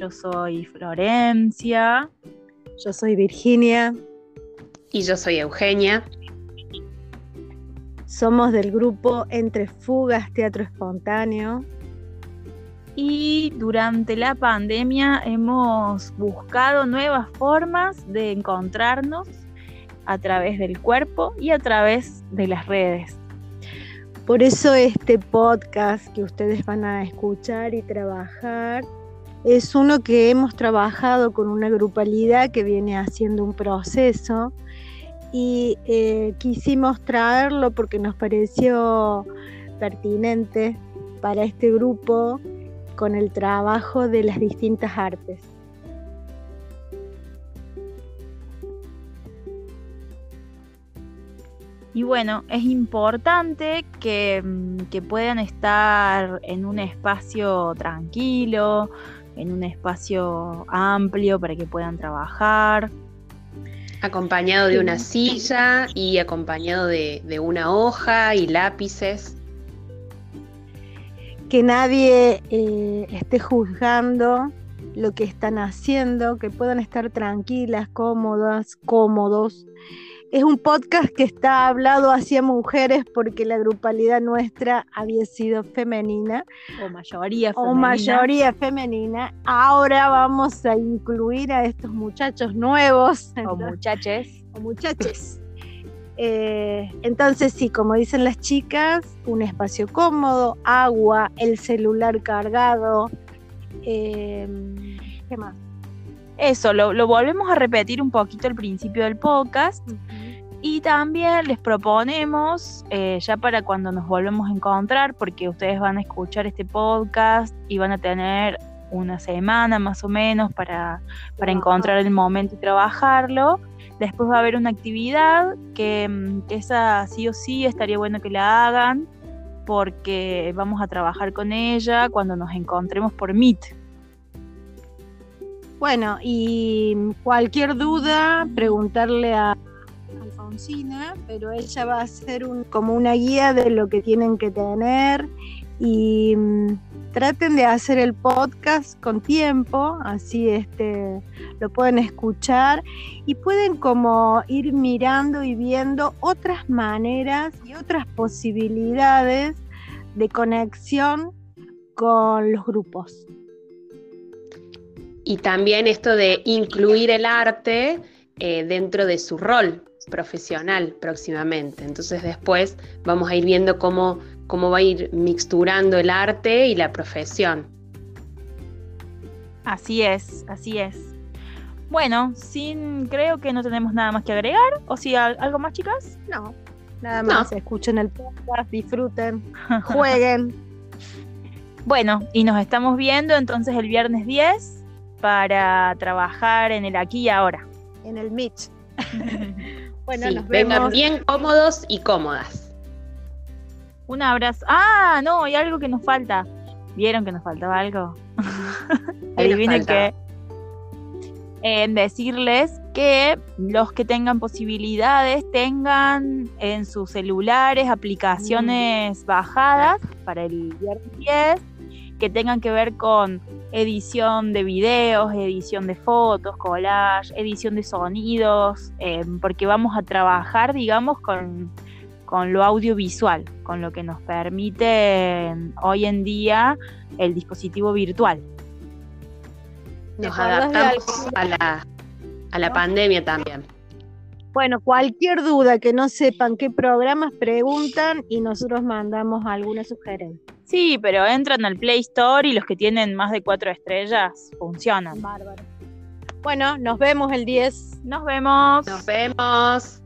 Yo soy Florencia. Yo soy Virginia. Y yo soy Eugenia. Somos del grupo Entre Fugas Teatro Espontáneo. Y durante la pandemia hemos buscado nuevas formas de encontrarnos a través del cuerpo y a través de las redes. Por eso este podcast que ustedes van a escuchar y trabajar es uno que hemos trabajado con una grupalidad que viene haciendo un proceso y eh, quisimos traerlo porque nos pareció pertinente para este grupo con el trabajo de las distintas artes. Y bueno, es importante que, mm, que, puedan estar en un espacio tranquilo, en un espacio amplio para que puedan trabajar. Acompañado de una silla y acompañado de, de una hoja y lápices. Que nadie eh, esté juzgando lo que están haciendo, que puedan estar tranquilas, cómodas, cómodos es un podcast que está hablado hacia mujeres porque la grupalidad nuestra había sido femenina. O mayoría femenina. O mayoría femenina. Ahora vamos a incluir a estos muchachos nuevos. O muchaches. O muchaches. Eh, entonces sí, como dicen las chicas, un espacio cómodo, agua, el celular cargado. Em, ¿Qué más? Eso, lo, volvemos a repetir un poquito al principio del podcast. Y también les proponemos, eh, ya para cuando nos volvemos a encontrar, porque ustedes van a escuchar este podcast y van a tener una semana más o menos para, encontrar el momento y trabajarlo. Después va a haber una actividad que, mm, que esa sí o sí estaría bueno que la hagan porque vamos a trabajar con ella cuando nos encontremos por Meet. Bueno, y cualquier duda, preguntarle a pero ella va a ser como una guía de lo que tienen que tener y mm, traten de hacer el podcast con tiempo, así este, lo pueden escuchar y pueden como ir mirando y viendo otras maneras y otras posibilidades de conexión con los grupos. Y también esto de incluir el arte eh, dentro de su rol, profesional próximamente. Entonces después vamos a ir viendo cómo, cómo va a ir mixturando el arte y la profesión. Así es, así es. Bueno, sin creo que no tenemos nada más que agregar. ¿O si algo más, chicas? No, nada más. Escuchen el podcast, disfruten, jueguen. bueno, y nos estamos viendo entonces el viernes 10 para trabajar en el aquí y ahora. En el Mitch. Bueno, Vengan bien cómodos y cómodas. Un abrazo. Ah, no, hay algo que nos falta. ¿Vieron que nos faltaba algo? Adivinen que. En decirles que los que tengan posibilidades tengan en sus celulares aplicaciones mm. bajadas para el viernes 10 que tengan que ver con edición de videos, edición de fotos, collage, edición de sonidos, eh, porque vamos a trabajar, digamos, con, lo audiovisual, con lo que nos permite hoy en día el dispositivo virtual. Nos adaptamos a la, a la pandemia también. Bueno, cualquier duda que no sepan qué programas preguntan y nosotros mandamos alguna sugerencia. Sí, pero entran al Play Store y los que tienen más de cuatro estrellas funcionan. Bárbaro. Bueno, nos vemos el 10. Nos vemos. Nos vemos.